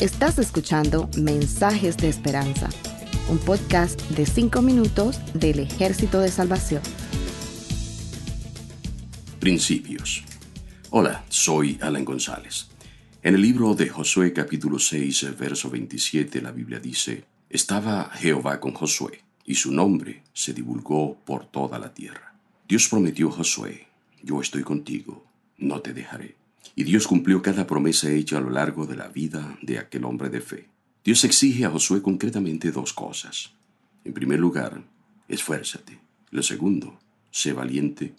Estás escuchando Mensajes de Esperanza, un podcast de 5 minutos del Ejército de Salvación. Principios. Hola, soy Alan González. En el libro de Josué capítulo 6, verso 27, la Biblia dice, Estaba Jehová con Josué, y su nombre se divulgó por toda la tierra. Dios prometió a Josué, yo estoy contigo, no te dejaré. Y Dios cumplió cada promesa hecha a lo largo de la vida de aquel hombre de fe. Dios exige a Josué concretamente dos cosas. En primer lugar, esfuérzate. Lo segundo, sé valiente,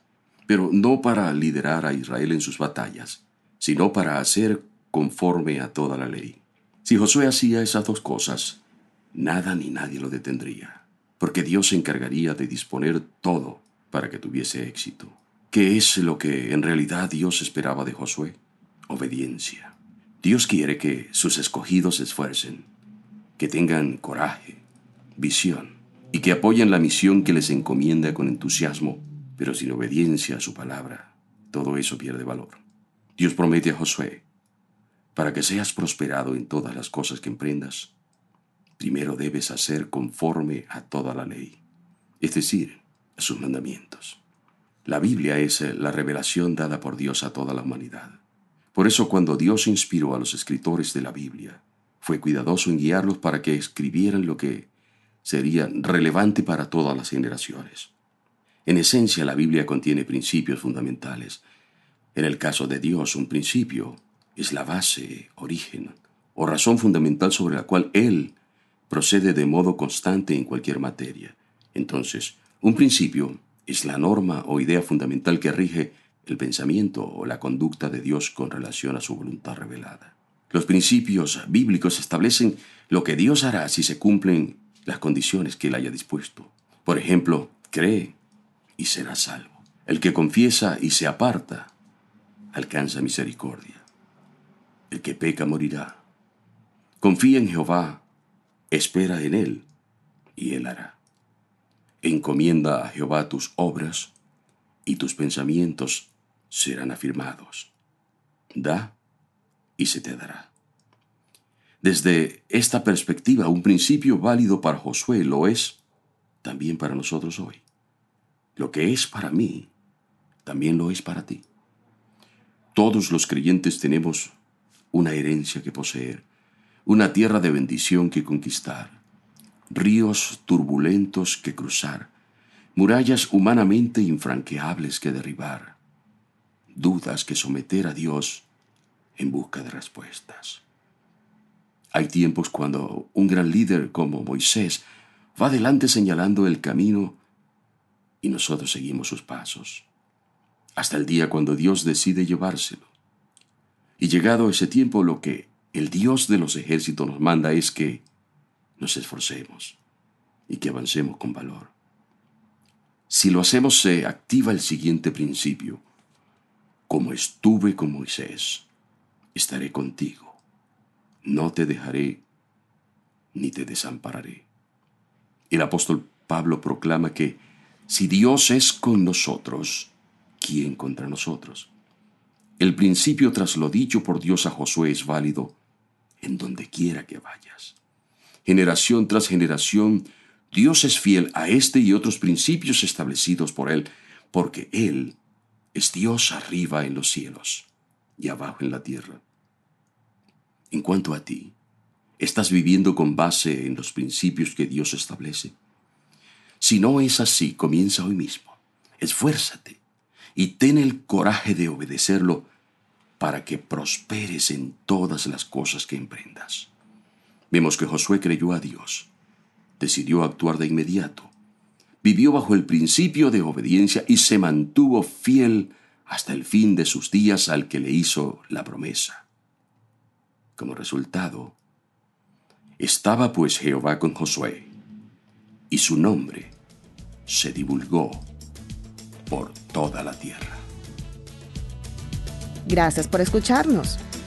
pero no para liderar a Israel en sus batallas, sino para hacer conforme a toda la ley. Si Josué hacía esas dos cosas, nada ni nadie lo detendría, porque Dios se encargaría de disponer todo para que tuviese éxito. ¿Qué es lo que en realidad Dios esperaba de Josué? Obediencia. Dios quiere que sus escogidos se esfuercen, que tengan coraje, visión y que apoyen la misión que les encomienda con entusiasmo, pero sin obediencia a su palabra. Todo eso pierde valor. Dios promete a Josué, para que seas prosperado en todas las cosas que emprendas, primero debes hacer conforme a toda la ley, es decir, a sus mandamientos. La Biblia es eh, la revelación dada por Dios a toda la humanidad. Por eso cuando Dios inspiró a los escritores de la Biblia, fue cuidadoso en guiarlos para que escribieran lo que sería relevante para todas las generaciones. En esencia, la Biblia contiene principios fundamentales. En el caso de Dios, un principio es la base, origen o razón fundamental sobre la cual Él procede de modo constante en cualquier materia. Entonces, un principio es la norma o idea fundamental que rige el pensamiento o la conducta de Dios con relación a su voluntad revelada. Los principios bíblicos establecen lo que Dios hará si se cumplen las condiciones que Él haya dispuesto. Por ejemplo, cree y será salvo. El que confiesa y se aparta alcanza misericordia. El que peca morirá. Confía en Jehová, espera en Él, y Él hará. Encomienda a Jehová tus obras, y tus pensamientos serán afirmados. Da, y se te dará. Desde esta perspectiva, un principio válido para Josué lo es también para nosotros hoy. Lo que es para mí, también lo es para ti. Todos los creyentes tenemos una herencia que poseer, una tierra de bendición que conquistar ríos turbulentos que cruzar, murallas humanamente infranqueables que derribar, dudas que someter a Dios en busca de respuestas. Hay tiempos cuando un gran líder como Moisés va adelante señalando el camino y nosotros seguimos sus pasos, hasta el día cuando Dios decide llevárselo. Y llegado ese tiempo lo que el Dios de los ejércitos nos manda es que nos esforcemos y que avancemos con valor. Si lo hacemos se activa el siguiente principio. Como estuve con Moisés, estaré contigo. No te dejaré ni te desampararé. El apóstol Pablo proclama que si Dios es con nosotros, ¿quién contra nosotros? El principio tras lo dicho por Dios a Josué es válido en donde quiera que vayas generación tras generación, Dios es fiel a este y otros principios establecidos por Él, porque Él es Dios arriba en los cielos y abajo en la tierra. En cuanto a ti, ¿estás viviendo con base en los principios que Dios establece? Si no es así, comienza hoy mismo. Esfuérzate y ten el coraje de obedecerlo para que prosperes en todas las cosas que emprendas. Vemos que Josué creyó a Dios, decidió actuar de inmediato, vivió bajo el principio de obediencia y se mantuvo fiel hasta el fin de sus días al que le hizo la promesa. Como resultado, estaba pues Jehová con Josué, y su nombre se divulgó por toda la tierra. Gracias por escucharnos.